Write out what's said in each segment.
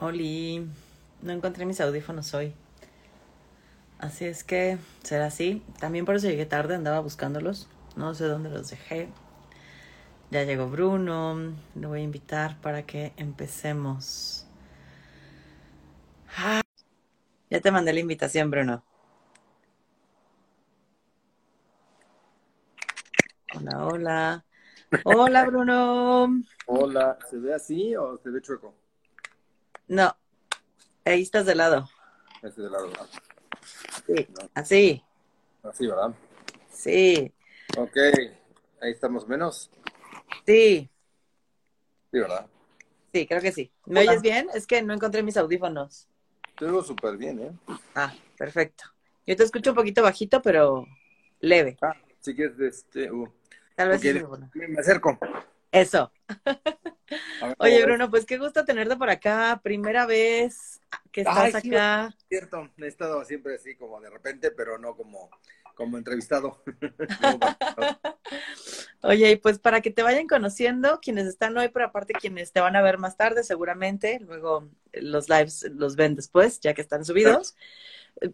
Oli, no encontré mis audífonos hoy. Así es que será así. También por eso llegué tarde, andaba buscándolos. No sé dónde los dejé. Ya llegó Bruno. Lo voy a invitar para que empecemos. Ah, ya te mandé la invitación, Bruno. Hola, hola. Hola, Bruno. Hola, ¿se ve así o se ve chueco? No, ahí estás de lado. Ese de lado, ¿verdad? Sí, No. así. Así, ¿verdad? Sí, Ok, ahí estamos menos. sí, Sí, ¿verdad? sí, creo que sí. ¿Me Hola. oyes bien? Es que no encontré mis audífonos. Te oigo súper bien, ¿eh? Ah, perfecto. Yo te escucho un poquito bajito, pero leve. Ah, si quieres, este... uh, Tal vez sí, me me acerco. Eso. Ver, Oye. Bruno, pues qué gusto tenerte por acá. Primera vez que estás Ay, sí, acá. Cierto, he estado siempre así como de repente, pero no como, como entrevistado. Oye, y pues para que te vayan conociendo, quienes están hoy, pero aparte quienes te van a ver más tarde, seguramente, luego los lives los ven después, ya que están subidos.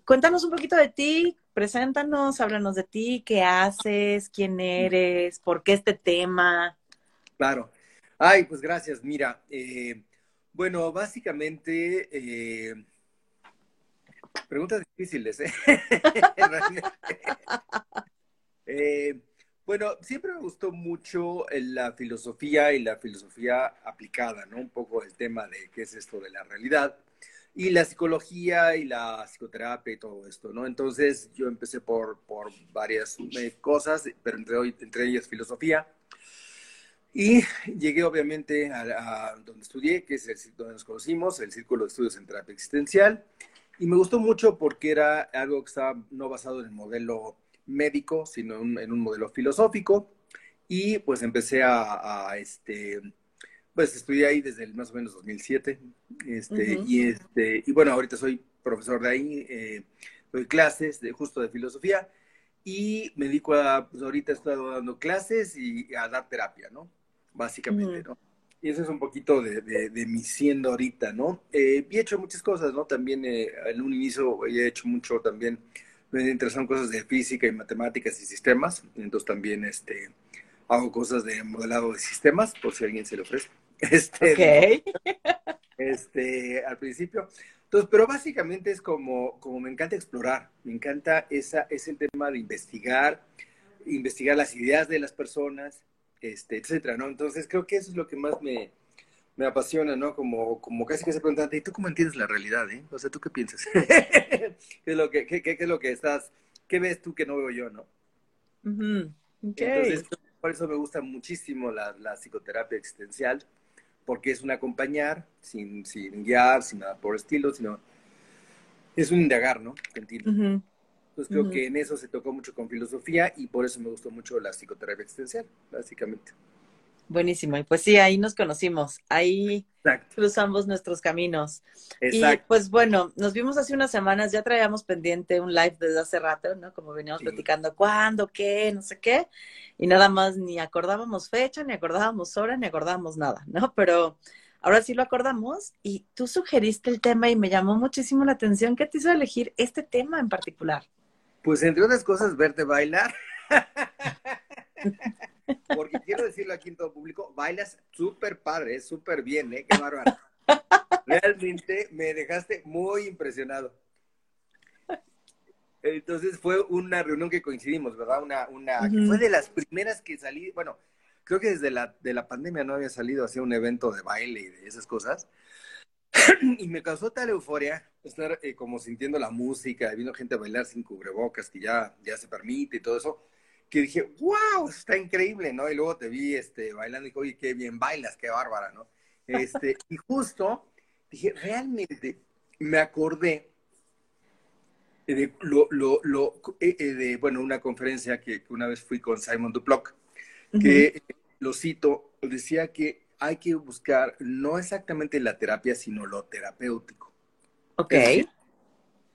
Cuéntanos un poquito de ti, preséntanos, háblanos de ti, qué haces, quién eres, por qué este tema. Claro. Ay, pues gracias. Mira, eh, bueno, básicamente, eh, preguntas difíciles, ¿eh? Eh, bueno, siempre me gustó mucho eh, la filosofía y la filosofía aplicada, ¿no? Un poco el tema de qué es esto de la realidad y la psicología y la psicoterapia y todo esto, ¿no? Entonces yo empecé por, por varias eh, cosas, pero entre, entre ellas filosofía. Y llegué obviamente a, a donde estudié, que es el, donde nos conocimos, el Círculo de Estudios en Terapia Existencial. Y me gustó mucho porque era algo que estaba no basado en el modelo médico, sino en un, en un modelo filosófico. Y pues empecé a, a, este, pues estudié ahí desde el más o menos 2007. Este, Ujú. y, este, y bueno, ahorita soy profesor de ahí, eh, doy clases de, justo de filosofía. Y me dedico a, pues ahorita estoy dando clases y a dar terapia, ¿no? Básicamente. ¿no? Y eso es un poquito de, de, de mi siendo ahorita, ¿no? Eh, y he hecho muchas cosas, ¿no? También eh, en un inicio he hecho mucho también, me interesan cosas de física y matemáticas y sistemas, entonces también este, hago cosas de modelado de sistemas, por si a alguien se le ofrece. Este, Ok. este, al principio. Entonces, pero básicamente es como, como me encanta explorar, me encanta esa, ese tema de investigar, investigar las ideas de las personas, este, etcétera, ¿no? Entonces creo que eso es lo que más me, me apasiona, ¿no? Como, como casi que se preguntan, ¿y tú cómo entiendes la realidad, eh? O sea, ¿tú qué piensas? ¿Qué es lo que, qué, qué- qué es lo que estás, qué ves tú que no veo yo, no? Entonces, por eso me gusta muchísimo la, la psicoterapia existencial, porque es un acompañar, sin, sin guiar, sin nada por estilo, sino es un indagar, ¿no? Ujú. Entonces creo que en eso se tocó mucho con filosofía y por eso me gustó mucho la psicoterapia existencial, básicamente. Buenísimo. Y pues sí, ahí nos conocimos. Ahí Exacto, cruzamos nuestros caminos. Y exacto. pues bueno, nos vimos hace unas semanas, ya traíamos pendiente un live desde hace rato, ¿no? Como veníamos Sí. platicando, ¿cuándo? ¿Qué? No sé qué. Y nada más ni acordábamos fecha, ni acordábamos hora, ni acordábamos nada, ¿no? Pero ahora sí lo acordamos y tú sugeriste el tema y me llamó muchísimo la atención. ¿Qué te hizo elegir este tema en particular? Pues entre otras cosas, verte bailar. Porque quiero decirlo aquí en todo público, bailas súper padre, súper bien, ¿eh? Qué bárbaro. Realmente me dejaste muy impresionado. Entonces fue una reunión que coincidimos, ¿verdad? Una, una, fue de las primeras que salí, bueno, creo que desde la, de la pandemia no había salido hacia un evento de baile y de esas cosas. Y me causó tal euforia estar eh, como sintiendo la música, viendo gente bailar sin cubrebocas, que ya, ya se permite y todo eso, que dije, wow, está increíble, ¿no? Y luego te vi este, bailando y dije, oye, qué bien bailas, qué bárbara, ¿no? Este, y justo dije, realmente me acordé de, lo, lo, lo, eh, eh, de bueno, una conferencia que, que una vez fui con Simon Duplock, que lo cito, decía que hay que buscar no exactamente la terapia, sino lo terapéutico. Ok. Decir,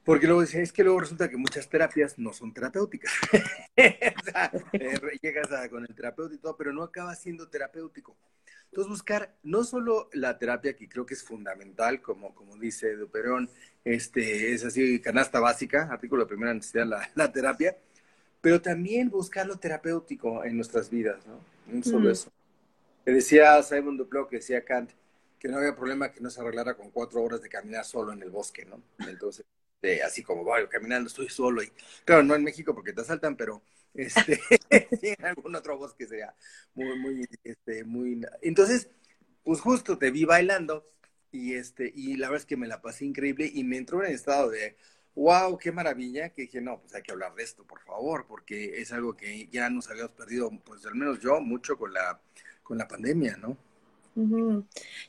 porque luego decía, es que luego resulta que muchas terapias no son terapéuticas. o sea, eh, llegas a- con el terapeuta y todo, pero no acaba siendo terapéutico. Entonces, buscar no solo la terapia, que creo que es fundamental, como, como dice Duperón, este, es así, canasta básica, artículo de primera necesidad, la, la terapia, pero también buscar lo terapéutico en nuestras vidas, ¿no? No solo mm. eso. Que decía Simon Duplo, que decía Kant, que no había problema que no se arreglara con cuatro horas de caminar solo en el bosque, ¿no? Entonces, así como, voy caminando, estoy solo. Y, claro, no en México porque te asaltan, pero este, en algún otro bosque sería muy, muy, este, muy... Entonces, pues justo te vi bailando y, este, y la verdad es que me la pasé increíble y me entró en el estado de, wow, qué maravilla, que dije, no, pues hay que hablar de esto, por favor, porque es algo que ya nos habíamos perdido, pues al menos yo, mucho con la, con la pandemia, ¿no?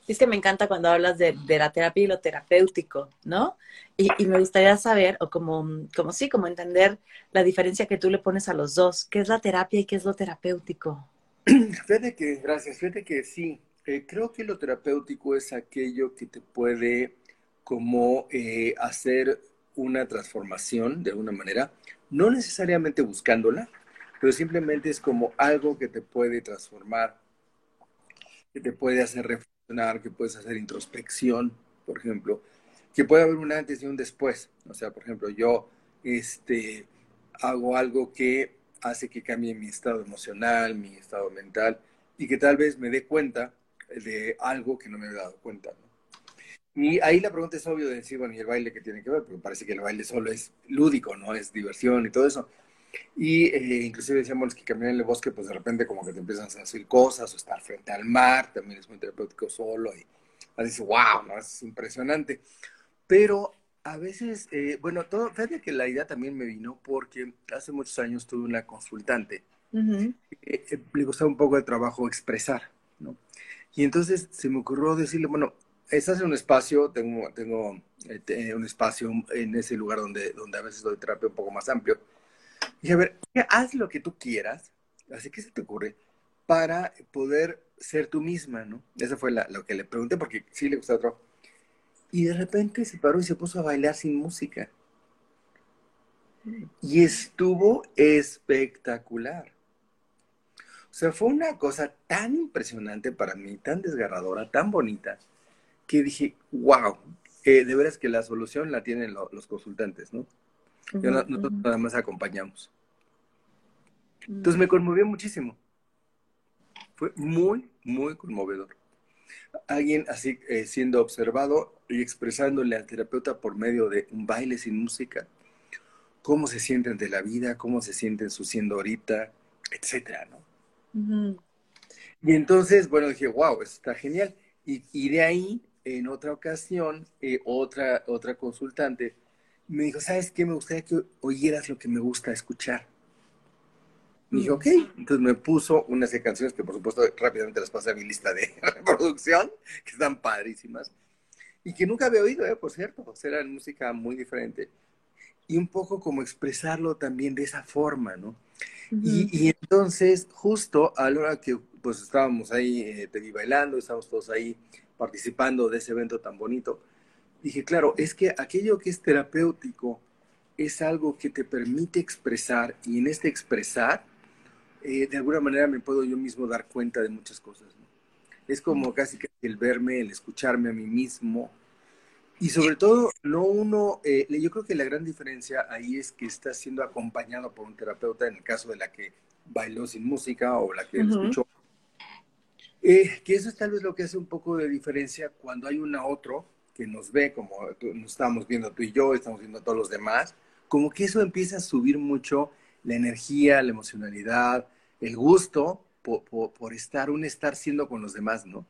Es que me encanta cuando hablas de, la terapia y lo terapéutico, ¿no? Y, me gustaría saber, o como, como sí, como entender la diferencia que tú le pones a los dos. ¿Qué es la terapia y qué es lo terapéutico? Fíjate que, gracias, fíjate que sí. Eh, creo que lo terapéutico es aquello que te puede como eh, hacer una transformación de alguna manera, no necesariamente buscándola, pero simplemente es como algo que te puede transformar que te puede hacer reflexionar, que puedes hacer introspección, por ejemplo, que puede haber un antes y un después. O sea, por ejemplo, yo este, hago algo que hace que cambie mi estado emocional, mi estado mental, y que tal vez me dé cuenta de algo que no me había dado cuenta. Y ahí la pregunta es obvio de decir, bueno, ¿y el baile qué tiene que ver? Porque parece que el baile solo es lúdico, ¿no? Es diversión y todo eso. Y eh, inclusive decíamos que caminar en el bosque, pues de repente como que te empiezan a hacer cosas o estar frente al mar, también es muy terapéutico solo y dices, wow, ¿no? es impresionante. Pero a veces, eh, bueno, todo, fíjate que la idea también me vino porque hace muchos años tuve una consultante, eh, le gustaba un poco el trabajo expresar, ¿no? Y entonces se me ocurrió decirle, bueno, estás en un espacio, tengo, tengo un espacio en ese lugar donde, donde a veces doy terapia un poco más amplio, y a ver, haz lo que tú quieras, así que se te ocurre, para poder ser tú misma, ¿no? Eso fue lo que le pregunté, porque sí le gustaba otro. Y de repente se paró y se puso a bailar sin música. Y estuvo espectacular. O sea, fue una cosa tan impresionante para mí, tan desgarradora, tan bonita, que dije, wow, eh, de veras que la solución la tienen los consultantes, ¿no? Nosotros nada más acompañamos. Entonces me conmovió muchísimo. Fue muy, muy conmovedor. Alguien así eh, siendo observado y expresándole al terapeuta por medio de un baile sin música, cómo se sienten de la vida, cómo se sienten su siendo ahorita, etcétera, ¿no? Y entonces, bueno, dije, wow, eso está genial. Y, y de ahí, en otra ocasión, eh, otra, otra consultante me dijo, ¿sabes qué? Me gustaría que oyeras lo que me gusta escuchar. Me dijo, ok. Entonces me puso unas canciones que por supuesto rápidamente las pasé a mi lista de reproducción, que están padrísimas, y que nunca había oído, ¿eh? por cierto, pues eran música muy diferente. Y un poco como expresarlo también de esa forma, ¿no? y, entonces, justo a la hora que pues estábamos ahí, eh, te vi bailando, estábamos todos ahí participando de ese evento tan bonito, dije, claro, es que aquello que es terapéutico es algo que te permite expresar y en este expresar, eh, de alguna manera me puedo yo mismo dar cuenta de muchas cosas. Es como casi que el verme, el escucharme a mí mismo y sobre todo, no uno, eh, yo creo que la gran diferencia ahí es que está siendo acompañado por un terapeuta, en el caso de la que bailó sin música o la que escuchó. Eh, que eso es tal vez lo que hace un poco de diferencia cuando hay un otro que nos ve, como nos estamos viendo tú y yo, estamos viendo a todos los demás, como que eso empieza a subir mucho la energía, la emocionalidad, el gusto por, estar, un estar siendo con los demás, ¿no?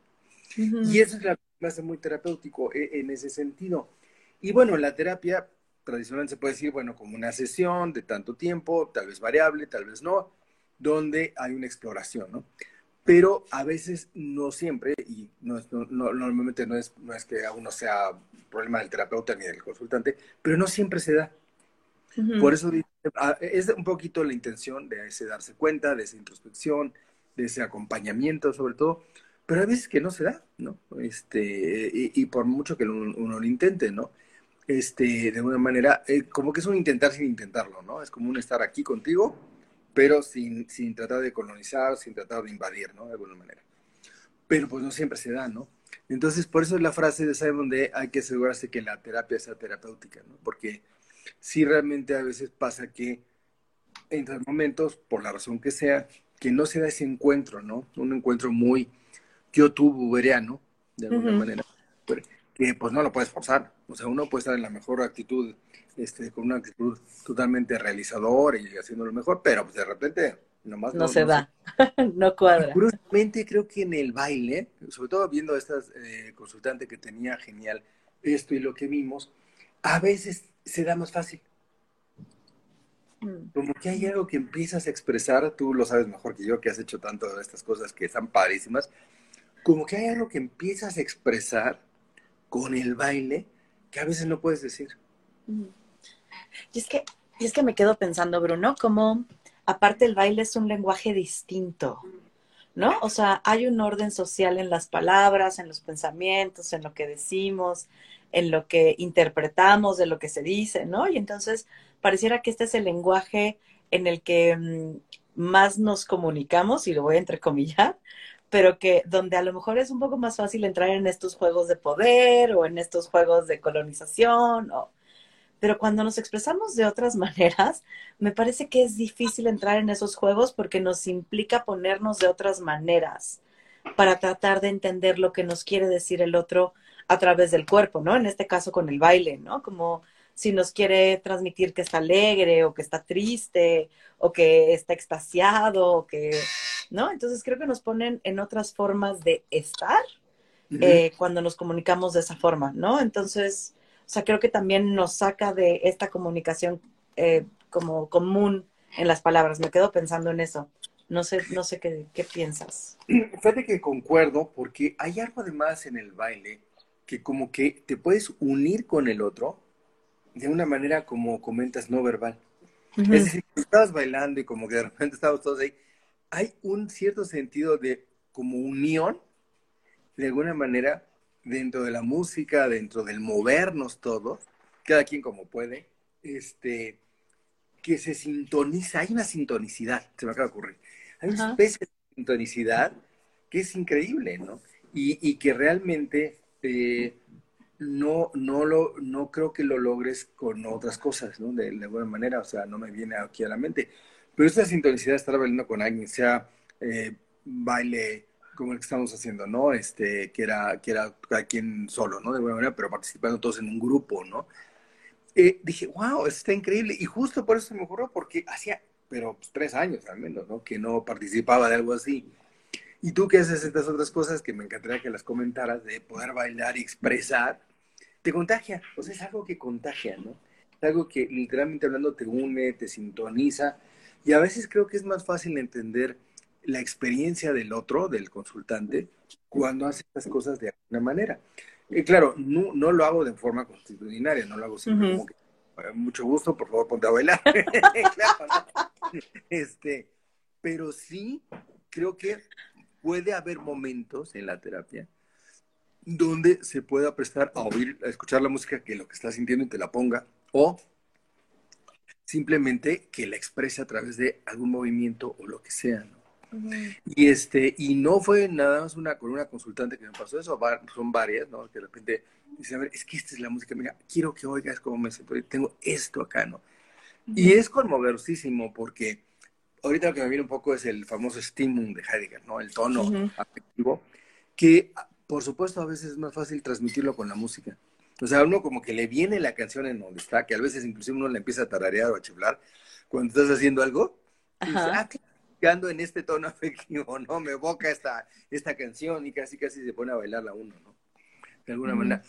Y eso es que me hace muy terapéutico e, en ese sentido. Y bueno, la terapia tradicionalmente se puede decir, bueno, como una sesión de tanto tiempo, tal vez variable, tal vez no, donde hay una exploración, ¿no? Pero a veces no siempre, y no, normalmente no es, no es que uno sea problema del terapeuta ni del consultante, pero no siempre se da. Por eso ah, es un poquito la intención de ese darse cuenta, de esa introspección, de ese acompañamiento sobre todo, pero hay veces que no se da, ¿no? Este, y, por mucho que uno, lo intente, ¿no? Este, de alguna manera, eh, como que es un intentar sin intentarlo, ¿no? Es como un estar aquí contigo pero sin, sin tratar de colonizar, sin tratar de invadir, ¿no? De alguna manera. pero pues no siempre se da, ¿no? Entonces, por eso es la frase de Simon de hay que asegurarse que la terapia sea terapéutica, ¿no? Porque sí realmente a veces pasa que entre momentos, por la razón que sea, que no se da ese encuentro, ¿no? Un encuentro muy youtuberiano, de alguna manera, que pues no lo puedes forzar. O sea, uno puede estar en la mejor actitud, este, con una actitud totalmente realizadora y haciendo lo mejor, pero pues de repente nomás no, se da, no cuadra. Curiosamente creo que en el baile, sobre todo viendo a esta eh, consultante que tenía genial esto y lo que vimos, a veces se da más fácil. Mm. Como que hay algo que empiezas a expresar, tú lo sabes mejor que yo, que has hecho tanto de estas cosas que están padrísimas, como que hay algo que empiezas a expresar con el baile que a veces no puedes decir. Y es que, y es que me quedo pensando, Bruno, como aparte el baile es un lenguaje distinto, ¿no? O sea, hay un orden social en las palabras, en los pensamientos, en lo que decimos, en lo que interpretamos de lo que se dice, ¿no? Y entonces pareciera que este es el lenguaje en el que mm, más nos comunicamos, y lo voy a entrecomillar, pero que donde a lo mejor es un poco más fácil entrar en estos juegos de poder o en estos juegos de colonización o, pero cuando nos expresamos de otras maneras, me parece que es difícil entrar en esos juegos porque nos implica ponernos de otras maneras para tratar de entender lo que nos quiere decir el otro a través del cuerpo, ¿no? En este caso con el baile, ¿no? Como si nos quiere transmitir que está alegre o que está triste o que está extasiado o que, ¿no? Entonces creo que nos ponen en otras formas de estar eh, cuando nos comunicamos de esa forma, ¿no? Entonces, o sea, creo que también nos saca de esta comunicación eh, como común en las palabras. Me quedo pensando en eso. No sé, no sé qué, qué piensas. Fíjate que concuerdo, porque hay algo además en el baile que como que te puedes unir con el otro de una manera como comentas no verbal. Es decir, estabas bailando y como que de repente estábamos todos ahí, hay un cierto sentido de como unión, de alguna manera, dentro de la música, dentro del movernos todos, cada quien como puede, este, que se sintoniza, hay una sintonicidad, se me acaba de ocurrir, hay una especie de sintonicidad que es increíble, ¿no? Y, que realmente eh, no, no, lo, no creo que lo logres con otras cosas, ¿no? De, de, alguna manera, o sea, no me viene aquí a la mente. Pero esta sintonicidad, estar bailando con alguien, sea eh, baile como el que estamos haciendo, ¿no? Este, que era, que era cada quien solo, ¿no? De alguna manera, pero participando todos en un grupo, ¿no? Eh, dije, wow, está increíble. Y justo por eso me ocurrió, porque hacía, pero pues, tres años al menos, ¿no? Que no participaba de algo así. Y tú que haces estas otras cosas que me encantaría que las comentaras, de poder bailar y expresar, te contagia. O sea, es algo que contagia, ¿no? Es algo que literalmente hablando te une, te sintoniza. Y a veces creo que es más fácil entender la experiencia del otro, del consultante, cuando hace estas cosas de alguna manera. Y claro, no, no lo hago de forma constitucionaria, no lo hago siempre como que, mucho gusto, por favor, ponte a bailar. este, pero sí creo que puede haber momentos en la terapia donde se pueda prestar a oír, a escuchar la música que lo que estás sintiendo y te la ponga, o simplemente que la exprese a través de algún movimiento o lo que sea, ¿no? Y este, y no fue nada más una con una consultante que me pasó eso, son varias, ¿no? Que de repente dice, a ver, es que esta es la música, mira, quiero que oigas cómo me siento, tengo esto acá, ¿no? Y es conmoversísimo porque ahorita lo que me viene un poco es el famoso Stimmung de Heidegger, ¿no? El tono afectivo, que por supuesto a veces es más fácil transmitirlo con la música. O sea, uno como que le viene la canción en donde está, que a veces inclusive uno le empieza a tararear o a chiflar cuando estás haciendo algo. Y dice, ah, en este tono afectivo, ¿no? Me evoca esta, esta canción y casi casi se pone a bailarla uno, ¿no? De alguna manera.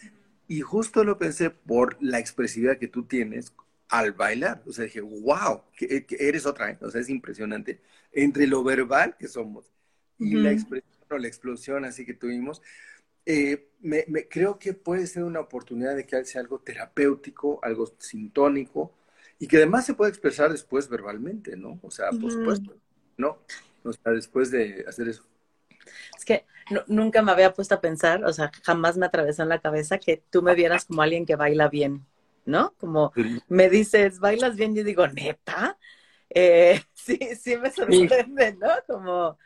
Y justo lo pensé por la expresividad que tú tienes al bailar. O sea, dije, wow, que, eres otra, ¿eh? O sea, es impresionante. Entre lo verbal que somos y la expresión o la explosión así que tuvimos, eh, me, creo que puede ser una oportunidad de que sea algo terapéutico, algo sintónico, y que además se puede expresar después verbalmente, ¿no? O sea, por supuesto. ¿no? O sea, después de hacer eso. Es que nunca me había puesto a pensar, o sea, jamás me atravesó en la cabeza que tú me vieras como alguien que baila bien, ¿no? Como me dices, bailas bien, yo digo, neta, eh, sí, sí me sorprende, ¿no? Como,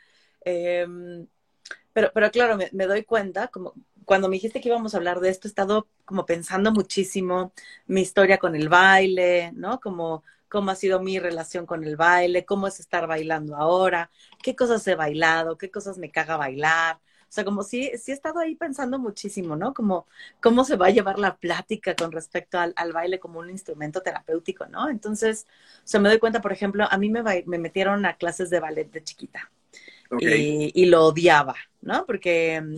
em, Pero, pero claro, me, doy cuenta, como cuando me dijiste que íbamos a hablar de esto, he estado como pensando muchísimo mi historia con el baile, ¿no? Como cómo ha sido mi relación con el baile, cómo es estar bailando ahora, qué cosas he bailado, qué cosas me caga bailar. O sea, como sí, sí he estado ahí pensando muchísimo, ¿no? Como cómo se va a llevar la plática con respecto al, baile como un instrumento terapéutico, ¿no? Entonces, o sea, me doy cuenta, por ejemplo, a mí me, me metieron a clases de ballet de chiquita okay. y, y, lo odiaba, ¿no? Porque mm,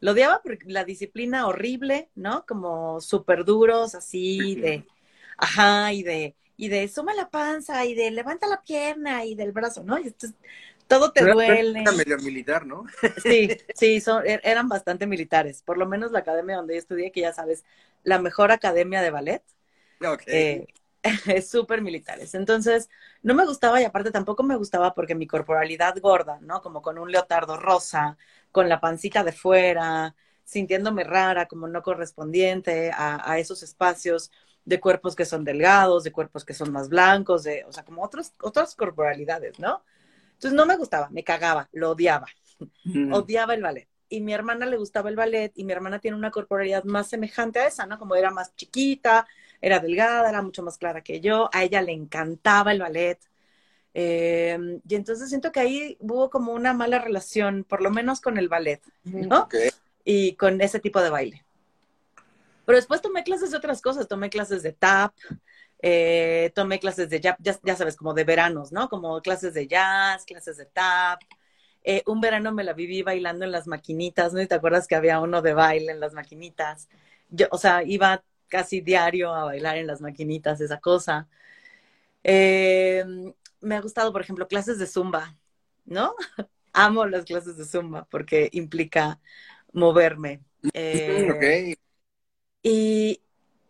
lo odiaba porque la disciplina horrible, ¿no? Como súper duros, así de, ajá, y de, y de suma la panza, y de levanta la pierna, y del brazo, ¿no? Y esto, todo te duele. Era medio militar, ¿no? Sí, sí, son, er, eran bastante militares. Por lo menos la academia donde yo estudié, que ya sabes, la mejor academia de ballet. Eh, es súper militares. Entonces, no me gustaba y aparte tampoco me gustaba porque mi corporalidad gorda, ¿no? Como con un leotardo rosa, con la pancita de fuera, sintiéndome rara, como no correspondiente a, a esos espacios de cuerpos que son delgados, de cuerpos que son más blancos, de, o sea, como otros, otras corporalidades, ¿no? Entonces no me gustaba, me cagaba, lo odiaba, mm. odiaba el ballet. Y mi hermana le gustaba el ballet y mi hermana tiene una corporalidad más semejante a esa, ¿no? Como era más chiquita, era delgada, era mucho más clara que yo, a ella le encantaba el ballet. Eh, y entonces siento que ahí hubo como una mala relación, por lo menos con el ballet, ¿no? Okay. Y con ese tipo de baile. Pero después tomé clases de otras cosas, tomé clases de tap, eh, tomé clases de ya, ya, ya, sabes, como de veranos, ¿no? Como clases de jazz, clases de tap. Eh, un verano me la viví bailando en las maquinitas, ¿no? ¿Y te acuerdas que había uno de baile en las maquinitas? Yo, o sea, iba casi diario a bailar en las maquinitas, esa cosa. Eh, me ha gustado, por ejemplo, clases de zumba, ¿no? Amo las clases de zumba porque implica moverme. Eh, okay. y,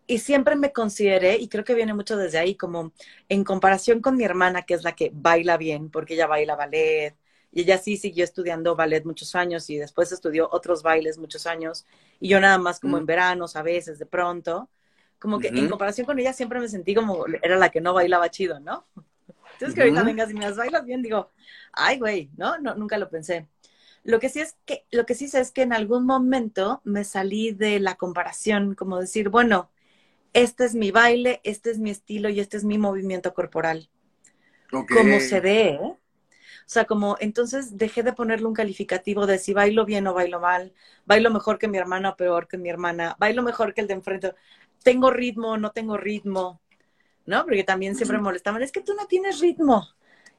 y siempre me consideré, y creo que viene mucho desde ahí, como en comparación con mi hermana, que es la que baila bien, porque ella baila ballet, y ella sí siguió estudiando ballet muchos años y después estudió otros bailes muchos años. Y yo nada más como mm. en veranos, a veces, de pronto. Como que uh -huh. en comparación con ella siempre me sentí como era la que no bailaba chido, ¿no? Entonces que ahorita vengas y me las bailas bien, digo, ay, güey, ¿no? ¿no? Nunca lo pensé. Lo que sí es que, lo que sí sé es que en algún momento me salí de la comparación, como decir, bueno, este es mi baile, este es mi estilo y este es mi movimiento corporal. Okay. Como se ve, ¿eh? O sea, como entonces dejé de ponerle un calificativo de si bailo bien o bailo mal, bailo mejor que mi hermana o peor que mi hermana, bailo mejor que el de enfrente, tengo ritmo o no tengo ritmo, ¿no? Porque también siempre me molestaban, es que tú no tienes ritmo.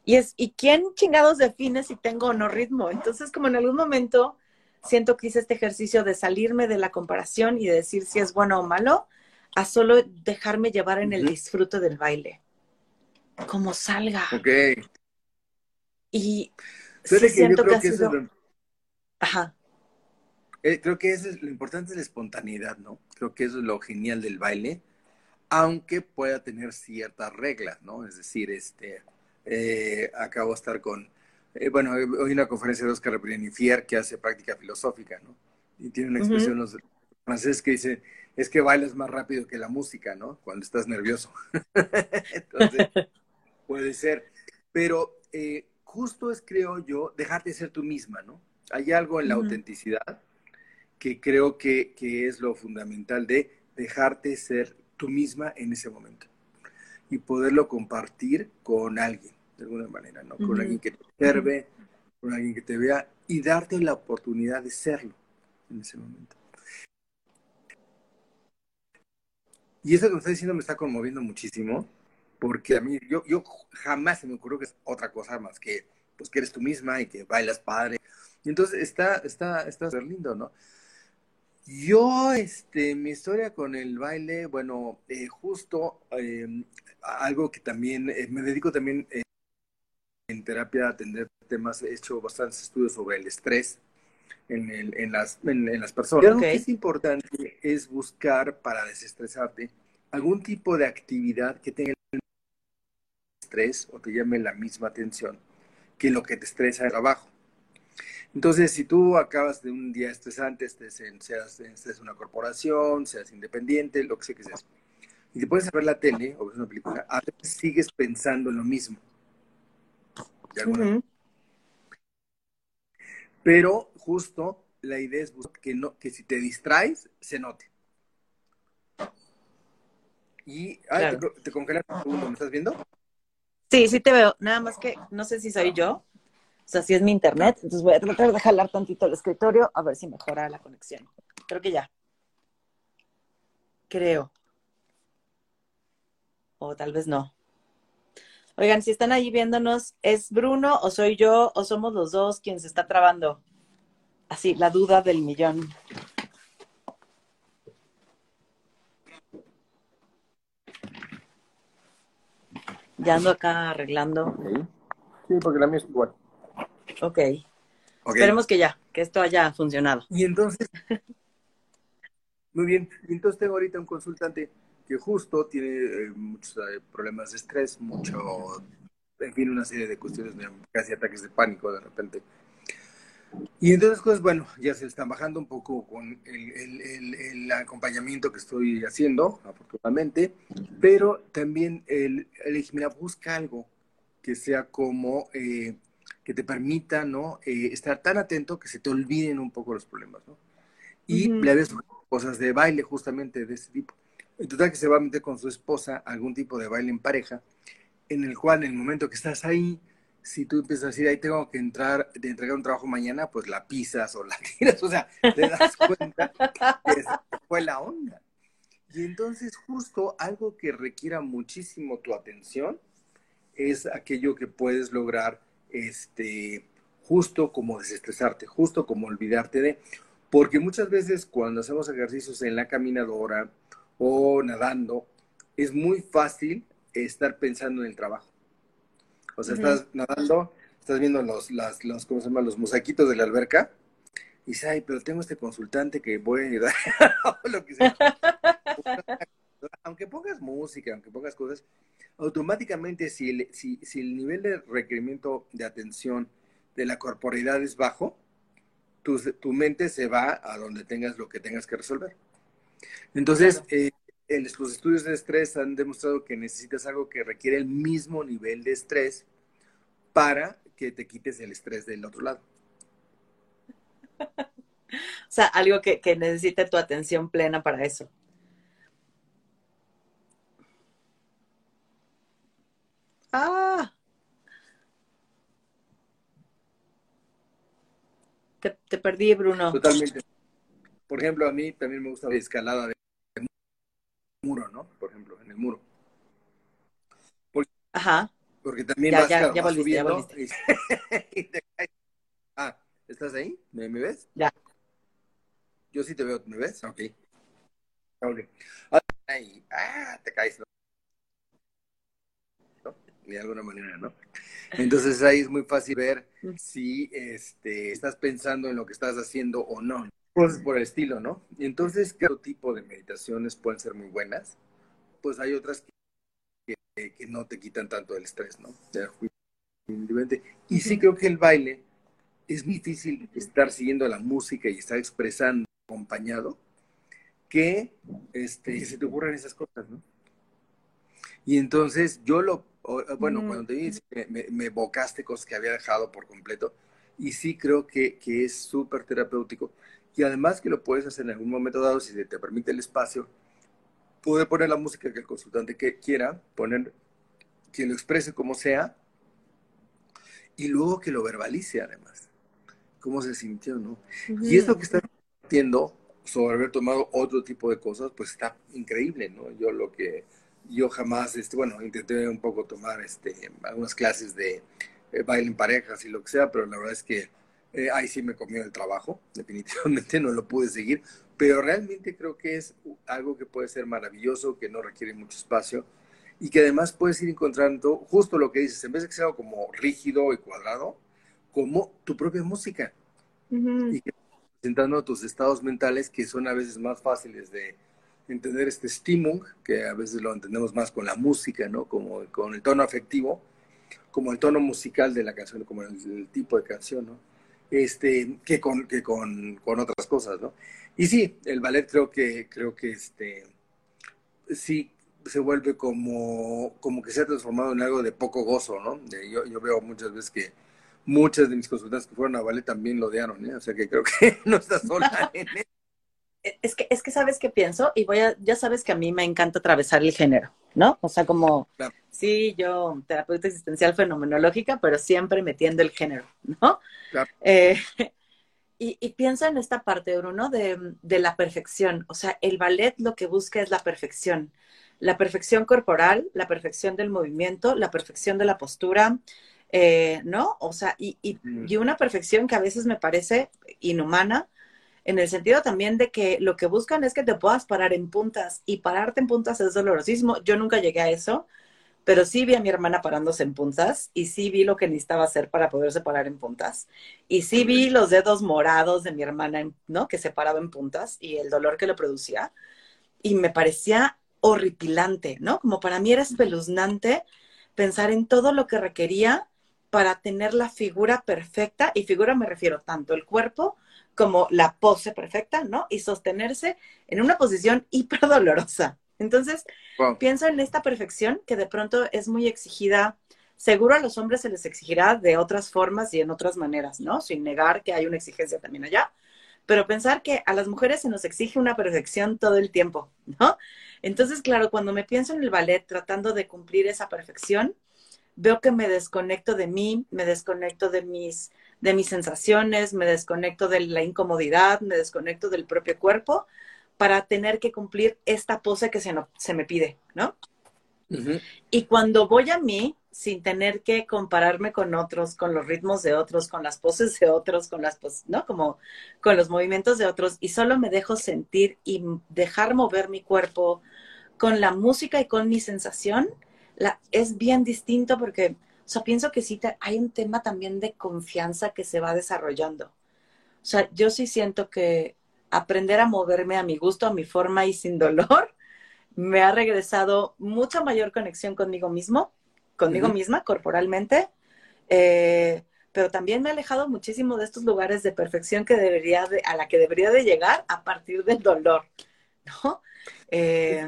Y es, ¿y quién chingados define si tengo o no ritmo? Entonces, como en algún momento siento que hice este ejercicio de salirme de la comparación y de decir si es bueno o malo, a solo dejarme llevar en el disfrute del baile. Como salga. Ok. Y sí que siento yo creo que, que, ha sido... eso es lo, Ajá. eh, creo que eso es lo importante es la espontaneidad, ¿no? Creo que eso es lo genial del baile, aunque pueda tener ciertas reglas, ¿no? Es decir, este, eh, acabo de estar con, eh, bueno, hoy una conferencia de Oscar Brenifier que hace práctica filosófica, ¿no? Y tiene una expresión uh -huh. los franceses que dice, es que bailas más rápido que la música, ¿no? Cuando estás nervioso. Entonces, puede ser. Pero eh, justo es, creo yo, dejarte ser tú misma, ¿no? Hay algo en la uh -huh. autenticidad que creo que, que, es lo fundamental de dejarte ser tú misma en ese momento y poderlo compartir con alguien, de alguna manera, ¿no? Con uh -huh. alguien que te observe, uh -huh. con alguien que te vea y darte la oportunidad de serlo en ese momento. Y eso que me está diciendo me está conmoviendo muchísimo, porque a mí, yo, yo jamás se me ocurrió que es otra cosa más que, pues, que eres tú misma y que bailas padre. Y entonces está, está, está súper lindo, ¿no? Yo, este, mi historia con el baile, bueno, eh, justo eh, algo que también, eh, me dedico también en terapia a atender temas, he hecho bastantes estudios sobre el estrés, en, el, en, las, en, en, las personas. Okay. Lo que es importante es buscar para desestresarte algún tipo de actividad que tenga estrés o te llame la misma atención que lo que te estresa el trabajo. Entonces, si tú acabas de un día estresante, estés en, seas, estés en una corporación, seas independiente, lo que sea que seas, y te pones a ver la tele o ves una película, a veces sigues pensando en lo mismo. ¿De alguna uh -huh. Pero justo la idea es que, no, que si te distraes, se note. Y, ay, te, te congelas ¿me estás viendo? Sí, sí te veo. Nada más que no sé si soy yo. O sea, si es mi internet. Entonces voy a tratar de jalar tantito el escritorio a ver si mejora la conexión. Creo que ya. Creo. O tal vez no. Oigan, si están ahí viéndonos, ¿es Bruno o soy yo o somos los dos quienes está trabando? Así, la duda del millón. Ya ando acá arreglando. Sí, porque la mía es igual. ok. Esperemos que ya, que esto haya funcionado. Y entonces, muy bien, entonces tengo ahorita un consultante que justo tiene eh, muchos eh, problemas de estrés, mucho, en fin, una serie de cuestiones, casi ataques de pánico de repente. Y entonces, pues bueno, ya se están bajando un poco con el, acompañamiento que estoy haciendo, afortunadamente, pero también el, el mira, busca algo que sea como, eh, que te permita, ¿no? Eh, estar tan atento que se te olviden un poco los problemas, ¿no? Y le había cosas de baile justamente de ese tipo. En total que se va a meter con su esposa algún tipo de baile en pareja, en el cual en el momento que estás ahí, si tú empiezas a decir, ahí tengo que entrar, de entregar un trabajo mañana, pues la pisas o la tiras, o sea, te das cuenta que fue la onda. Y entonces justo algo que requiera muchísimo tu atención es aquello que puedes lograr, este, justo como desestresarte, justo como olvidarte de, porque muchas veces cuando hacemos ejercicios en la caminadora o nadando, es muy fácil estar pensando en el trabajo o sea, estás nadando, estás viendo los, las, los, ¿cómo se llama? Los mosaquitos de la alberca. Y dices, ay, pero tengo este consultante que voy a ayudar. lo que sea. aunque pongas música, aunque pongas cosas, automáticamente si el, si, si el nivel de requerimiento de atención de la corporeidad es bajo, tu, tu, mente se va a donde tengas lo que tengas que resolver. Entonces, eh, los estudios de estrés han demostrado que necesitas algo que requiere el mismo nivel de estrés para que te quites el estrés del otro lado. o sea, algo que, que necesite tu atención plena para eso. Ah. Te, te, perdí, Bruno. Totalmente. Por ejemplo, a mí también me gusta la escalada de muro, ¿no? Por ejemplo, en el muro. Ajá. Porque también ya, vas, ya, ya volviste, ya volviste. Y, te caes. Ah, ¿estás ahí? ¿Me, ves? Ya. Yo sí te veo, ¿me ves? Ok. okay. Ay, ah, te caes, ¿no? De alguna manera, ¿no? Entonces ahí es muy fácil ver si este, estás pensando en lo que estás haciendo o no cosas por el estilo, ¿no? Y entonces, ¿qué tipo de meditaciones pueden ser muy buenas? Pues hay otras que, que, no te quitan tanto el estrés, ¿no? Y sí creo que el baile es difícil estar siguiendo la música y estar expresando acompañado que, este, se te ocurran esas cosas, ¿no? Y entonces yo lo, bueno, cuando te vi, me, me, evocaste cosas que había dejado por completo y sí creo que, que es súper terapéutico y además que lo puedes hacer en algún momento dado, si te permite el espacio, puede poner la música que el consultante que quiera, poner, que lo exprese como sea, y luego que lo verbalice además, cómo se sintió, ¿no? Y esto que está haciendo sobre haber tomado otro tipo de cosas, pues está increíble, ¿no? Yo lo que, yo jamás, este, bueno, intenté un poco tomar este, algunas clases de eh, baile en parejas y lo que sea, pero la verdad es que eh, ahí sí me comió el trabajo, definitivamente no lo pude seguir, pero realmente creo que es algo que puede ser maravilloso, que no requiere mucho espacio y que además puedes ir encontrando justo lo que dices, en vez de que sea algo como rígido y cuadrado, como tu propia música. Y que presentando tus estados mentales que son a veces más fáciles de entender este estímulo, que a veces lo entendemos más con la música, ¿no? Como con el tono afectivo, como el tono musical de la canción, como el tipo de canción, ¿no? Este, que, con, que con, con, otras cosas, ¿no? Y sí, el ballet creo que, creo que este, sí se vuelve como, como que se ha transformado en algo de poco gozo, ¿no? yo, yo, veo muchas veces que muchas de mis consultantes que fueron a ballet también lo odiaron, ¿eh? O sea que creo que no estás sola en eso. Es que, es que sabes qué pienso y voy a, ya sabes que a mí me encanta atravesar el género, ¿no? O sea, como, sí, yo, terapeuta existencial fenomenológica, pero siempre metiendo el género, ¿no? Claro. Eh, y, y, piensa en esta parte, Bruno, de, de la perfección. O sea, el ballet lo que busca es la perfección. La perfección corporal, la perfección del movimiento, la perfección de la postura, eh, ¿no? O sea, y, y, mm. y, una perfección que a veces me parece inhumana, en el sentido también de que lo que buscan es que te puedas parar en puntas, y pararte en puntas es dolorosísimo. Yo nunca llegué a eso, pero sí vi a mi hermana parándose en puntas, y sí vi lo que necesitaba hacer para poderse parar en puntas, y sí vi los dedos morados de mi hermana, ¿no? Que se paraba en puntas, y el dolor que le producía, y me parecía horripilante, ¿no? Como para mí era espeluznante pensar en todo lo que requería para tener la figura perfecta, y figura me refiero tanto el cuerpo como la pose perfecta, ¿no? Y sostenerse en una posición hiper dolorosa. Entonces, pienso en esta perfección que de pronto es muy exigida. Seguro a los hombres se les exigirá de otras formas y en otras maneras, ¿no? Sin negar que hay una exigencia también allá. Pero pensar que a las mujeres se nos exige una perfección todo el tiempo, ¿no? Entonces, claro, cuando me pienso en el ballet tratando de cumplir esa perfección, veo que me desconecto de mí, me desconecto de mis, de mis sensaciones, me desconecto de la incomodidad, me desconecto del propio cuerpo para tener que cumplir esta pose que se, no, se me pide, ¿no? Y cuando voy a mí, sin tener que compararme con otros, con los ritmos de otros, con las poses de otros, con las poses, ¿no? Como con los movimientos de otros, y solo me dejo sentir y dejar mover mi cuerpo con la música y con mi sensación, la, es bien distinto porque, o sea, pienso que sí hay un tema también de confianza que se va desarrollando. O sea, yo sí siento que aprender a moverme a mi gusto, a mi forma y sin dolor, me ha regresado mucha mayor conexión conmigo mismo, conmigo misma, corporalmente, eh, pero también me ha alejado muchísimo de estos lugares de perfección que debería de, a la que debería de llegar a partir del dolor, ¿no? Eh,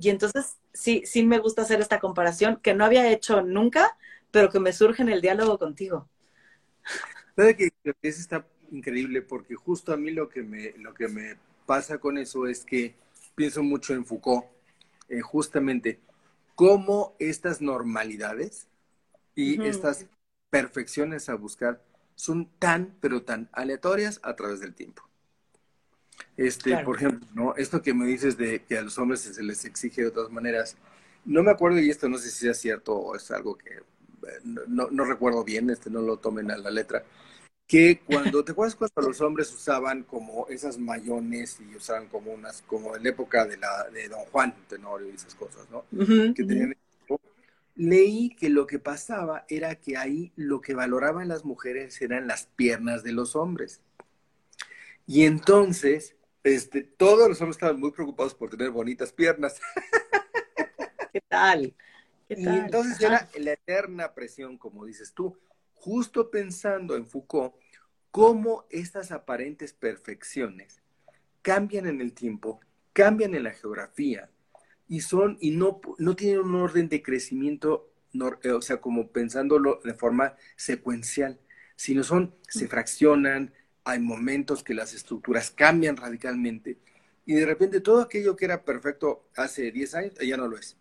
y entonces sí, sí me gusta hacer esta comparación que no había hecho nunca, pero que me surge en el diálogo contigo. ¿Sabe que eso está increíble? Porque justo a mí lo que me, lo que me pasa con eso es que pienso mucho en Foucault, eh, justamente cómo estas normalidades y estas perfecciones a buscar son tan, pero tan aleatorias a través del tiempo. Este, por ejemplo, ¿no? Esto que me dices de que a los hombres se les exige de otras maneras, no me acuerdo y esto no sé si es cierto o es algo que no, no, recuerdo bien, este no lo tomen a la letra, que cuando, ¿te acuerdas cuando los hombres usaban como esas mayones y usaban como unas, como en la época de, la, de Don Juan Tenorio y esas cosas, ¿no? que tenían leí que lo que pasaba era que ahí lo que valoraban las mujeres eran las piernas de los hombres. Y entonces, este, todos los hombres estaban muy preocupados por tener bonitas piernas. ¿Qué tal? Y entonces era la eterna presión, como dices tú, justo pensando en Foucault, cómo estas aparentes perfecciones cambian en el tiempo, cambian en la geografía y son y no, no tienen un orden de crecimiento, eh, o sea, como pensándolo de forma secuencial, sino son, se fraccionan, hay momentos que las estructuras cambian radicalmente y de repente todo aquello que era perfecto hace 10 años ya no lo es.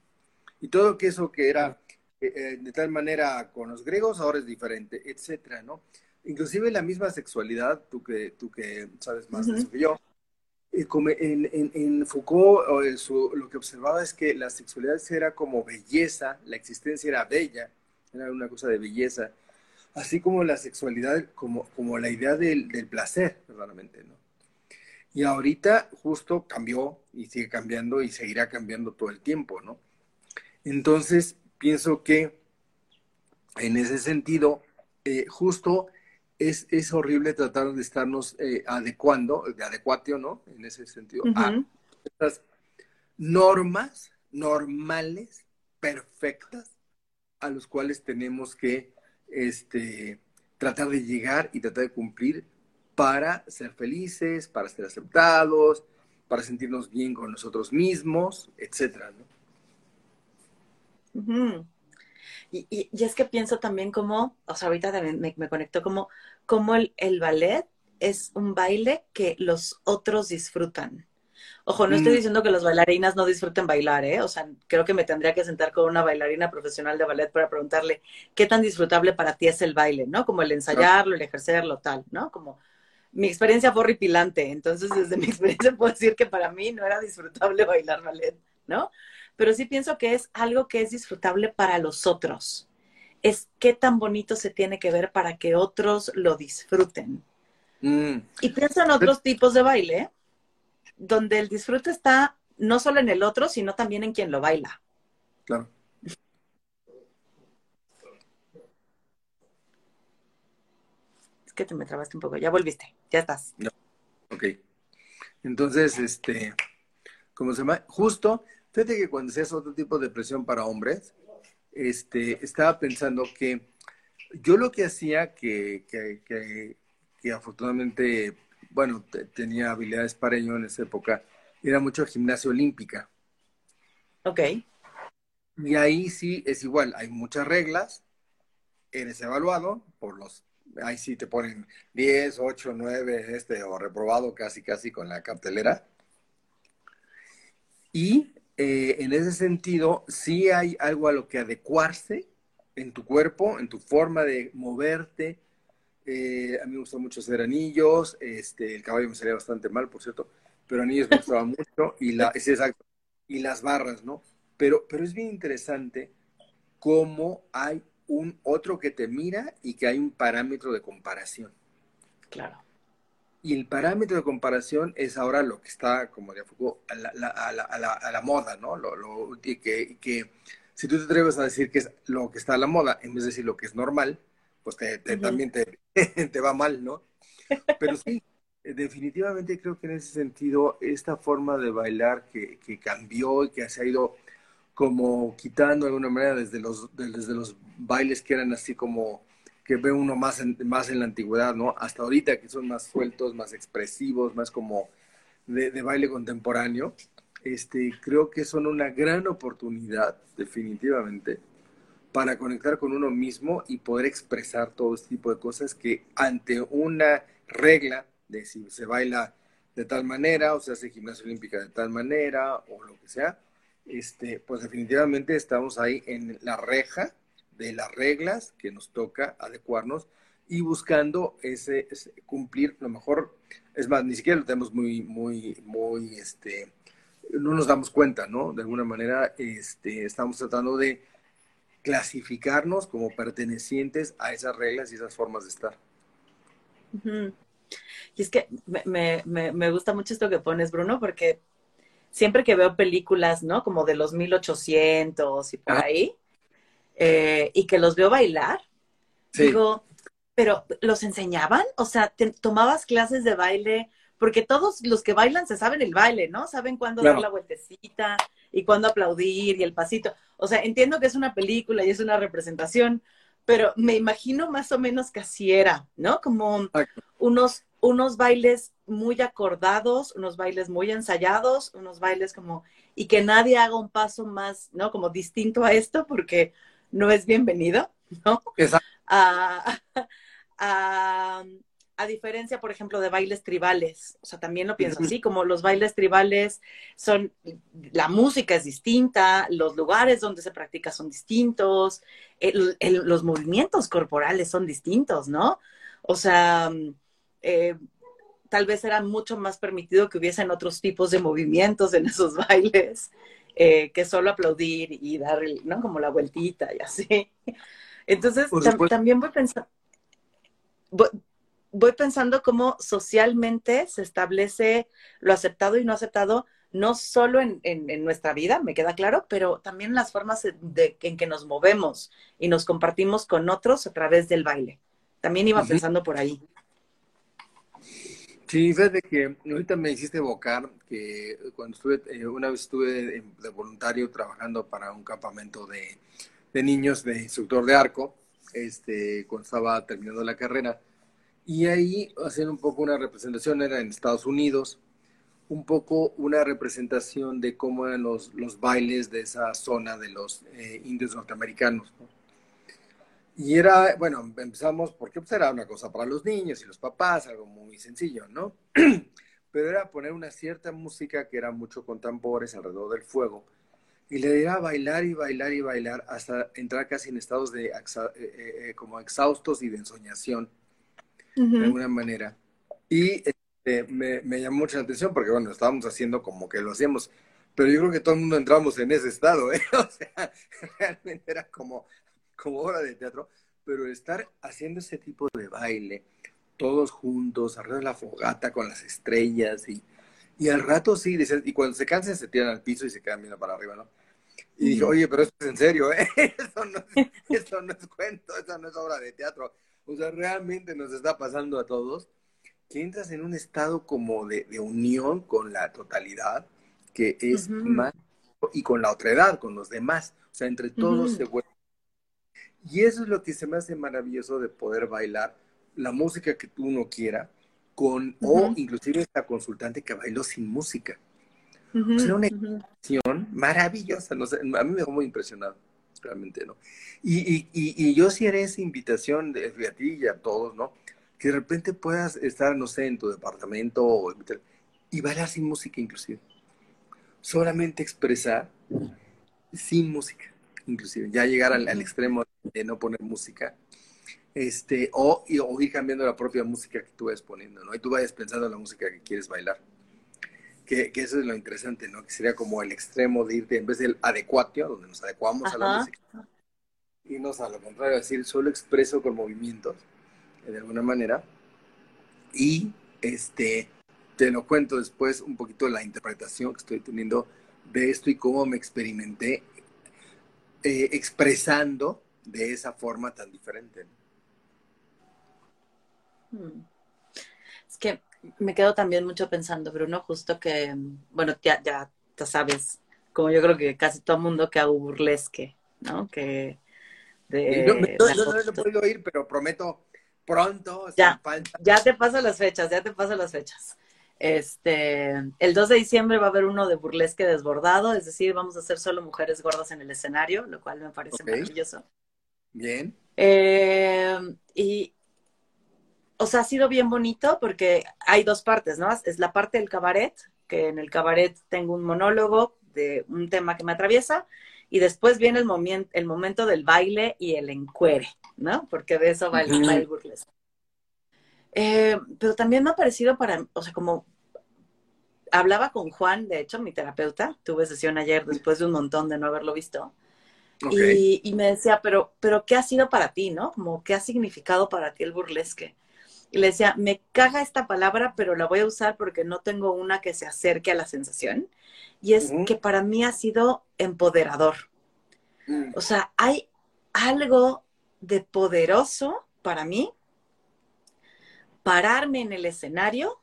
Y todo eso que era eh, eh, de tal manera con los griegos ahora es diferente, etcétera, ¿no? Inclusive la misma sexualidad, tú que, tú que sabes más de eso que yo, eh, en, en, en, Foucault lo que observaba es que la sexualidad era como belleza, la existencia era bella, era una cosa de belleza, así como la sexualidad, como, como la idea del, del placer, verdaderamente, ¿no? Y ahorita justo cambió y sigue cambiando y seguirá cambiando todo el tiempo, ¿no? Entonces, pienso que en ese sentido, eh, justo es, es, horrible tratar de estarnos eh, adecuando, de adecuatio, ¿no? En ese sentido, a estas normas normales, perfectas, a los cuales tenemos que este, tratar de llegar y tratar de cumplir para ser felices, para ser aceptados, para sentirnos bien con nosotros mismos, etcétera, ¿no? Y, y, es que pienso también como, o sea, ahorita también me, me conectó como, como el, el ballet es un baile que los otros disfrutan. Ojo, no estoy mm. diciendo que las bailarinas no disfruten bailar, ¿eh? O sea, creo que me tendría que sentar con una bailarina profesional de ballet para preguntarle qué tan disfrutable para ti es el baile, ¿no? Como el ensayarlo, el ejercerlo, tal, ¿no? Como mi experiencia fue horripilante, entonces desde mi experiencia puedo decir que para mí no era disfrutable bailar ballet, ¿no? Pero sí pienso que es algo que es disfrutable para los otros. Es qué tan bonito se tiene que ver para que otros lo disfruten. Mm. Y pienso en otros tipos de baile, donde el disfrute está no solo en el otro, sino también en quien lo baila. Claro. Es que te me trabaste un poco, ya volviste, ya estás. Ok. Entonces, este, ¿cómo se llama? Justo, fíjate que cuando se hace otro tipo de presión para hombres, este, estaba pensando que yo lo que hacía que, que, que afortunadamente bueno, tenía habilidades para ello en esa época, era mucho gimnasia olímpica. Ok. Y ahí sí es igual, hay muchas reglas, eres evaluado por los, ahí sí te ponen 10, 8, 9, este, o reprobado casi, casi con la cartelera. Y eh, en ese sentido, sí hay algo a lo que adecuarse en tu cuerpo, en tu forma de moverte, eh, a mí me gustó mucho hacer anillos. Este, el caballo me salía bastante mal, por cierto, pero anillos me gustaba mucho. Y, la, exacto, y las barras, ¿no? Pero, pero es bien interesante cómo hay un otro que te mira y que hay un parámetro de comparación. Claro. Y el parámetro de comparación es ahora lo que está, como de Foucault, a la, a la, a la, a la moda, ¿no? Lo, lo, y que, que si tú te atreves a decir que es lo que está a la moda, en vez de decir lo que es normal, pues te, también te, te, va mal, ¿no? Pero sí, definitivamente creo que en ese sentido, esta forma de bailar que, que cambió y que se ha ido como quitando de alguna manera desde los, desde los bailes que eran así como que ve uno más en, más en la antigüedad, ¿no? Hasta ahorita que son más sueltos, más expresivos, más como de, baile contemporáneo, este, creo que son una gran oportunidad, definitivamente, para conectar con uno mismo y poder expresar todo este tipo de cosas que ante una regla de si se baila de tal manera o se hace gimnasia olímpica de tal manera o lo que sea, este, pues definitivamente estamos ahí en la reja de las reglas que nos toca adecuarnos y buscando ese, cumplir lo mejor, es más, ni siquiera lo tenemos muy, muy, muy, este, no nos damos cuenta, ¿no? De alguna manera, este, estamos tratando de clasificarnos como pertenecientes a esas reglas y esas formas de estar. Y es que me, me, me, gusta mucho esto que pones, Bruno, porque siempre que veo películas, ¿no? Como de los 1800 y por ahí, eh, y que los veo bailar, digo, pero ¿los enseñaban? O sea, ¿tomabas clases de baile? Porque todos los que bailan se saben el baile, ¿no? Saben cuándo dar la vueltecita y cuándo aplaudir y el pasito. O sea, entiendo que es una película y es una representación, pero me imagino más o menos que así era, ¿no? Como unos, unos bailes muy acordados, unos bailes muy ensayados, unos bailes como, y que nadie haga un paso más, ¿no? Como distinto a esto porque no es bienvenido, ¿no? Exacto. a, a diferencia, por ejemplo, de bailes tribales, o sea, también lo pienso así, como los bailes tribales son, la música es distinta, los lugares donde se practica son distintos, los movimientos corporales son distintos, ¿no? O sea, eh, tal vez era mucho más permitido que hubiesen otros tipos de movimientos en esos bailes eh, que solo aplaudir y dar, ¿no? Como la vueltita y así. Entonces, también voy pensando voy pensando cómo socialmente se establece lo aceptado y no aceptado, no solo en, nuestra vida, me queda claro, pero también las formas de, en que nos movemos y nos compartimos con otros a través del baile. También iba pensando por ahí. Sí, fíjate que ahorita me hiciste evocar que cuando estuve, eh, una vez estuve de, voluntario trabajando para un campamento de, de niños de instructor de arco, este, cuando estaba terminando la carrera, y ahí hacían un poco una representación, era en Estados Unidos, un poco una representación de cómo eran los, los bailes de esa zona de los eh, indios norteamericanos. Y era, bueno, empezamos porque pues, era una cosa para los niños y los papás, algo muy sencillo, ¿no? Pero era poner una cierta música que era mucho con tambores alrededor del fuego y le diera bailar y bailar y bailar hasta entrar casi en estados de eh, eh, eh, como exhaustos y de ensoñación, de alguna manera. Y este, me, me, llamó mucho la atención porque, bueno, estábamos haciendo como que lo hacíamos, pero yo creo que todo el mundo entramos en ese estado, ¿eh? O sea, realmente era como, como obra de teatro, pero estar haciendo ese tipo de baile, todos juntos, arriba de la fogata con las estrellas y, y al rato sí, y cuando se cansan se tiran al piso y se quedan viendo para arriba, ¿no? Y dije, oye, pero esto es en serio, ¿eh? Eso no, eso no es cuento, eso no es obra de teatro. O sea, realmente nos está pasando a todos que entras en un estado como de, de unión con la totalidad, que es más, y con la otra edad, con los demás. O sea, entre todos se vuelve. Y eso es lo que se me hace maravilloso de poder bailar la música que tú no quiera, con, o inclusive esta consultante que bailó sin música. o sea, una expresión maravillosa, no sé, a mí me dejó muy impresionado, realmente, ¿no? Y, y, y, yo sí haré esa invitación de, a ti y a todos, ¿no? Que de repente puedas estar, no sé, en tu departamento o, y bailar sin música inclusive. Solamente expresar sin música, inclusive. Ya llegar al, al extremo de no poner música este, o, o, ir cambiando la propia música que tú vayas poniendo, ¿no? Y tú vayas pensando en la música que quieres bailar. Que, que eso es lo interesante, ¿no? Que sería como el extremo de irte, en vez del adecuatio, donde nos adecuamos a la música, irnos a lo contrario, decir, solo expreso con movimientos, de alguna manera, y este, te lo cuento después un poquito la interpretación que estoy teniendo de esto y cómo me experimenté eh, expresando de esa forma tan diferente. ¿no? Hmm. Es que me quedo también mucho pensando, Bruno, justo que, bueno, ya, ya, sabes, como yo creo que casi todo mundo que hago burlesque, ¿no? Que de, no, no, lo he podido ir, pero prometo pronto. Ya, ya te paso las fechas, ya te paso las fechas. Este, el 2 de diciembre va a haber uno de burlesque desbordado, es decir, vamos a hacer solo mujeres gordas en el escenario, lo cual me parece maravilloso. Bien. Eh, y, o sea, ha sido bien bonito porque hay dos partes, ¿no? Es la parte del cabaret, que en el cabaret tengo un monólogo de un tema que me atraviesa, y después viene el, el momento del baile y el encuere, ¿no? Porque de eso va el, burlesque. Eh, pero también me ha parecido para, o sea, como hablaba con Juan, de hecho, mi terapeuta, tuve sesión ayer después de un montón de no haberlo visto, y, y, me decía, pero, pero, ¿qué ha sido para ti, no? Como, ¿qué ha significado para ti el burlesque? y le decía, me caga esta palabra, pero la voy a usar porque no tengo una que se acerque a la sensación. Y es que para mí ha sido empoderador. Mm. O sea, hay algo de poderoso para mí pararme en el escenario,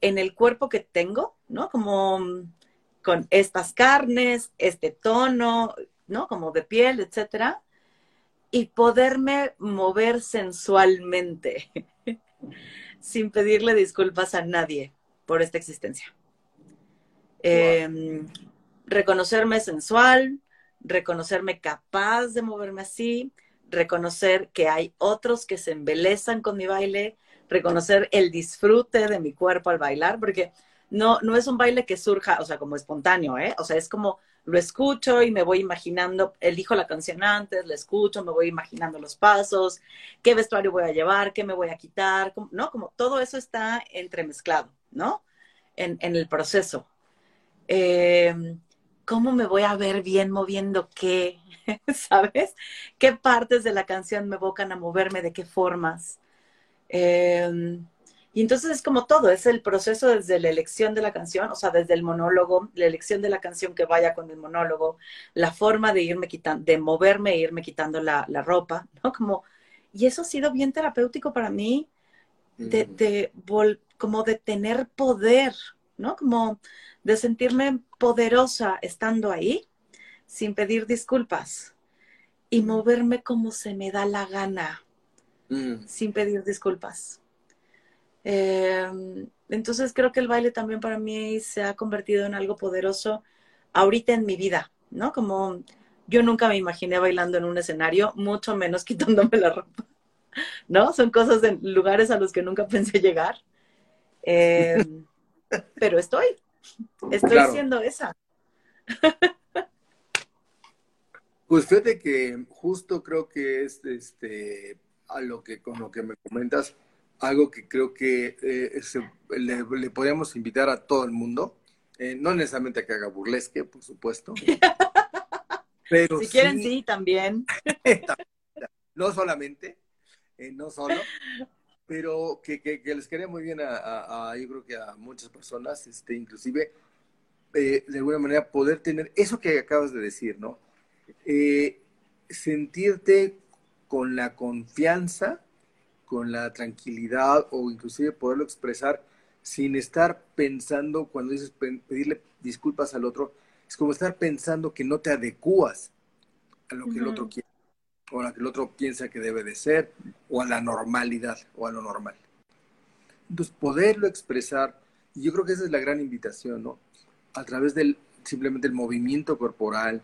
en el cuerpo que tengo, ¿no? Como con estas carnes, este tono, ¿no? Como de piel, etcétera, y poderme mover sensualmente. sin pedirle disculpas a nadie por esta existencia. Em, reconocerme sensual, reconocerme capaz de moverme así, reconocer que hay otros que se embelezan con mi baile, reconocer el disfrute de mi cuerpo al bailar, porque no, no es un baile que surja, o sea, como espontáneo, ¿eh? O sea, es como lo escucho y me voy imaginando, elijo la canción antes, la escucho, me voy imaginando los pasos, qué vestuario voy a llevar, qué me voy a quitar, ¿no? Como todo eso está entremezclado, ¿no? En, el proceso. Em, ¿Cómo me voy a ver bien moviendo qué? ¿Sabes? ¿Qué partes de la canción me evocan a moverme? ¿De qué formas? Eh, y entonces es como todo, es el proceso desde la elección de la canción, o sea, desde el monólogo, la elección de la canción que vaya con el monólogo, la forma de irme quitando, de moverme e irme quitando la, ropa, ¿no? Como, y eso ha sido bien terapéutico para mí, de, de como de tener poder, ¿no? Como de sentirme poderosa estando ahí, sin pedir disculpas, y moverme como se me da la gana, mm. sin pedir disculpas. Em, entonces creo que el baile también para mí se ha convertido en algo poderoso ahorita en mi vida, ¿no? Como yo nunca me imaginé bailando en un escenario, mucho menos quitándome la ropa. ¿No? Son cosas de lugares a los que nunca pensé llegar. Eh, pero estoy, estoy siendo esa. Pues fíjate que justo creo que es este a lo que con lo que me comentas, algo que creo que eh, le, podríamos invitar a todo el mundo, eh, no necesariamente a que haga burlesque, por supuesto. pero si quieren, sí, también. no solamente, eh, no solo, pero que, que, les quería muy bien a, a, yo creo que a muchas personas, este, inclusive, de alguna manera poder tener eso que acabas de decir, ¿no? sentirte con la confianza, con la tranquilidad o inclusive poderlo expresar sin estar pensando, cuando dices pedirle disculpas al otro, es como estar pensando que no te adecuas a lo que el otro quiere, o a lo que el otro piensa que debe de ser, o a la normalidad, o a lo normal. Entonces, poderlo expresar, y yo creo que esa es la gran invitación, ¿no? A través del simplemente el movimiento corporal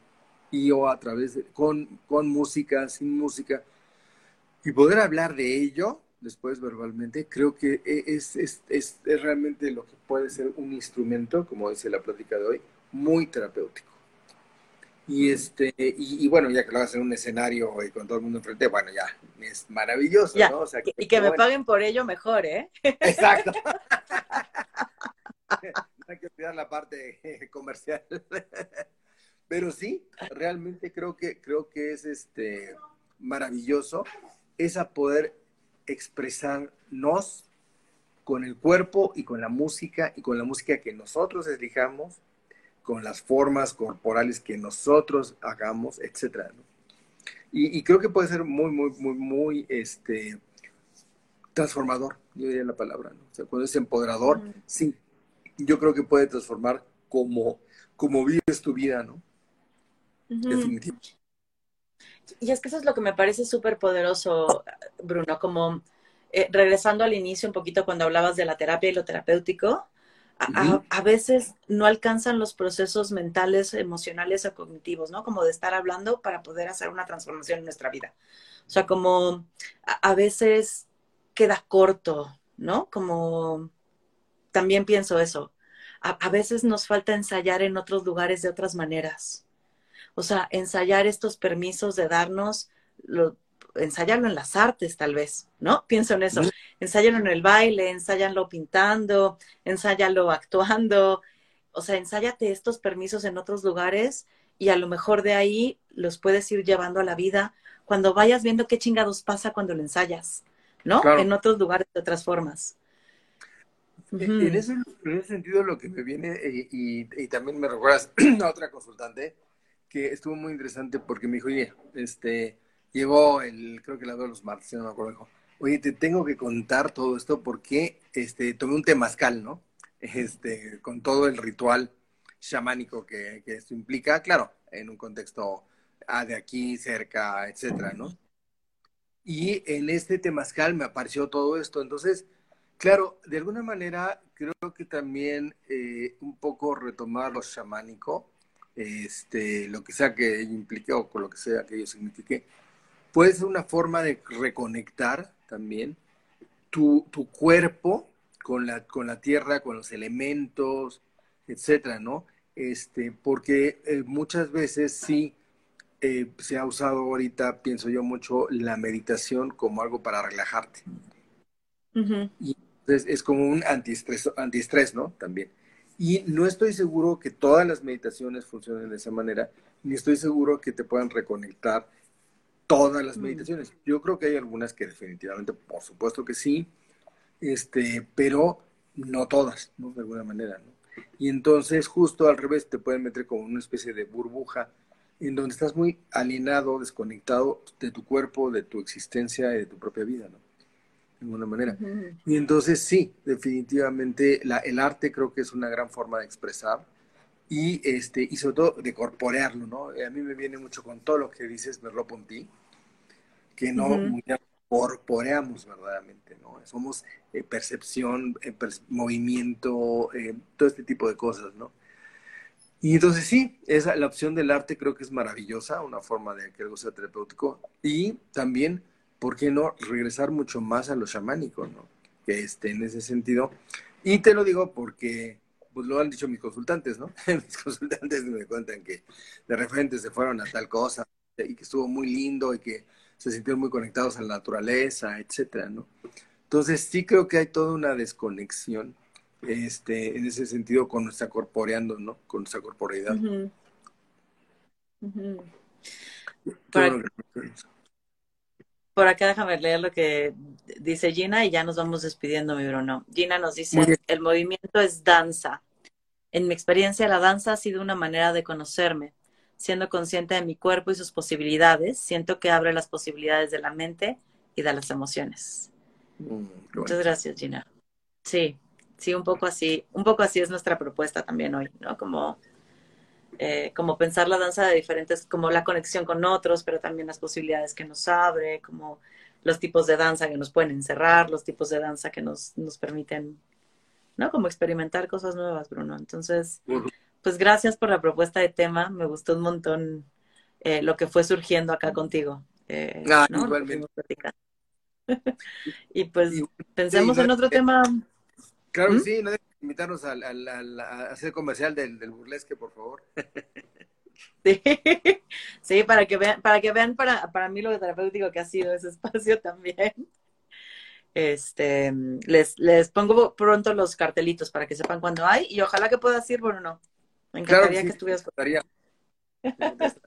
y o a través de, con, con música, sin música, y poder hablar de ello después verbalmente, creo que e, es, es, es, realmente lo que puede ser un instrumento, como dice la plática de hoy, muy terapéutico. Y, este, y, bueno, ya que lo hagas en un escenario y con todo el mundo enfrente, bueno, ya es maravilloso, ¿no? y que me paguen por ello mejor, ¿eh? Exacto. no hay que olvidar la parte comercial. Pero sí, realmente creo que, creo que es este maravilloso es a poder expresarnos con el cuerpo y con la música y con la música que nosotros elijamos, con las formas corporales que nosotros hagamos, etc. Y, creo que puede ser muy, muy, muy, muy este, transformador, yo diría la palabra. ¿no? O sea, cuando es empoderador, sí, yo creo que puede transformar como, como vives tu vida, ¿no? Definitivamente. Y es que eso es lo que me parece súper poderoso, Bruno, como eh, regresando al inicio un poquito cuando hablabas de la terapia y lo terapéutico, a, veces no alcanzan los procesos mentales, emocionales o cognitivos, ¿no? Como de estar hablando para poder hacer una transformación en nuestra vida. O sea, como a, veces queda corto, ¿no? Como también pienso eso. a veces nos falta ensayar en otros lugares de otras maneras. O sea, ensayar estos permisos de darnos, lo, ensayarlo en las artes tal vez, ¿no? Pienso en eso. Ensáyalo en el baile, ensáyalo pintando, ensáyalo actuando. O sea, ensáyate estos permisos en otros lugares y a lo mejor de ahí los puedes ir llevando a la vida cuando vayas viendo qué chingados pasa cuando lo ensayas, ¿no? En otros lugares de otras formas. en, ese, sentido lo que me viene, eh, y, y también me recuerdas a otra consultante, que estuvo muy interesante porque me dijo, oye, este, llegó el, creo que la de los martes, no me acuerdo, oye, te tengo que contar todo esto porque, este, tomé un temazcal, ¿no? Este, con todo el ritual chamánico que, que esto implica, claro, en un contexto ah, de aquí, cerca, etcétera, ¿no? Y en este temazcal me apareció todo esto, entonces, claro, de alguna manera creo que también eh, un poco retomar lo chamánico, este, lo que sea que ello implique o con lo que sea que ello signifique, puede ser una forma de reconectar también tu, tu cuerpo con la, con la tierra, con los elementos, etcétera, ¿no? Este, porque eh, muchas veces sí eh, se ha usado ahorita, pienso yo mucho, la meditación como algo para relajarte. Y entonces es como un antiestrés, antiestrés, ¿no? También. Y no estoy seguro que todas las meditaciones funcionen de esa manera, ni estoy seguro que te puedan reconectar todas las mm. meditaciones. Yo creo que hay algunas que definitivamente, por supuesto que sí, este, pero no todas, ¿no? De alguna manera, ¿no? Y entonces, justo al revés, te pueden meter como una especie de burbuja en donde estás muy alienado, desconectado de tu cuerpo, de tu existencia y de tu propia vida, ¿no? De alguna manera. Y entonces sí, definitivamente la, el arte creo que es una gran forma de expresar y, este, y sobre todo de corporearlo, ¿no? A mí me viene mucho con todo lo que dices, Merlo Ponti, que no corporeamos verdaderamente, ¿no? Somos eh, percepción, eh, movimiento, eh, todo este tipo de cosas, ¿no? Y entonces sí, esa, la opción del arte creo que es maravillosa, una forma de que algo sea terapéutico. Y también, ¿por qué no regresar mucho más a lo chamánico, ¿no? Que esté en ese sentido. Y te lo digo porque pues lo han dicho mis consultantes, ¿no? mis consultantes me cuentan que de repente se fueron a tal cosa y que estuvo muy lindo y que se sintieron muy conectados a la naturaleza, etcétera, ¿no? Entonces sí creo que hay toda una desconexión este, en ese sentido con nuestra corporeando, ¿no? Con nuestra corporeidad. Por, acá déjame leer lo que dice Gina y ya nos vamos despidiendo, mi Bruno. Gina nos dice, el movimiento es danza. En mi experiencia, la danza ha sido una manera de conocerme. Siendo consciente de mi cuerpo y sus posibilidades, siento que abre las posibilidades de la mente y de las emociones. Mm, Muchas gracias, Gina. Sí, sí, un poco así, un poco así es nuestra propuesta también hoy, ¿no? Como, eh, como pensar la danza de diferentes, como la conexión con otros, pero también las posibilidades que nos abre, como los tipos de danza que nos pueden encerrar, los tipos de danza que nos, nos permiten, ¿no? Como experimentar cosas nuevas, Bruno. Entonces, pues gracias por la propuesta de tema, me gustó un montón eh, lo que fue surgiendo acá contigo. Eh, ah, igualmente. y pues pensemos en otro tema Claro que ¿Mm? sí, no invitarnos a, hacer comercial del, burlesque, por favor. Sí, para que vean, para que vean para, para mí lo terapéutico que ha sido ese espacio también. Este, les, les pongo pronto los cartelitos para que sepan cuándo hay y ojalá que puedas ir, bueno, no. Me encantaría que, estuvieras.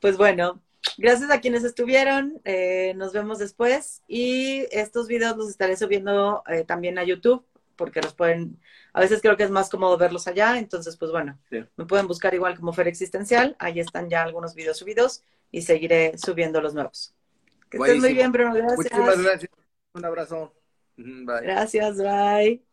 pues bueno, gracias a quienes estuvieron. Eh, nos vemos después. Y estos videos los estaré subiendo eh, también a YouTube, porque los pueden. A veces creo que es más cómodo verlos allá. Entonces, pues bueno, me pueden buscar igual como Fer Existencial. Ahí están ya algunos videos subidos y seguiré subiendo los nuevos. Que estén muy bien, Bruno. Gracias. Muchísimas gracias. Un abrazo. Bye. Gracias, bye.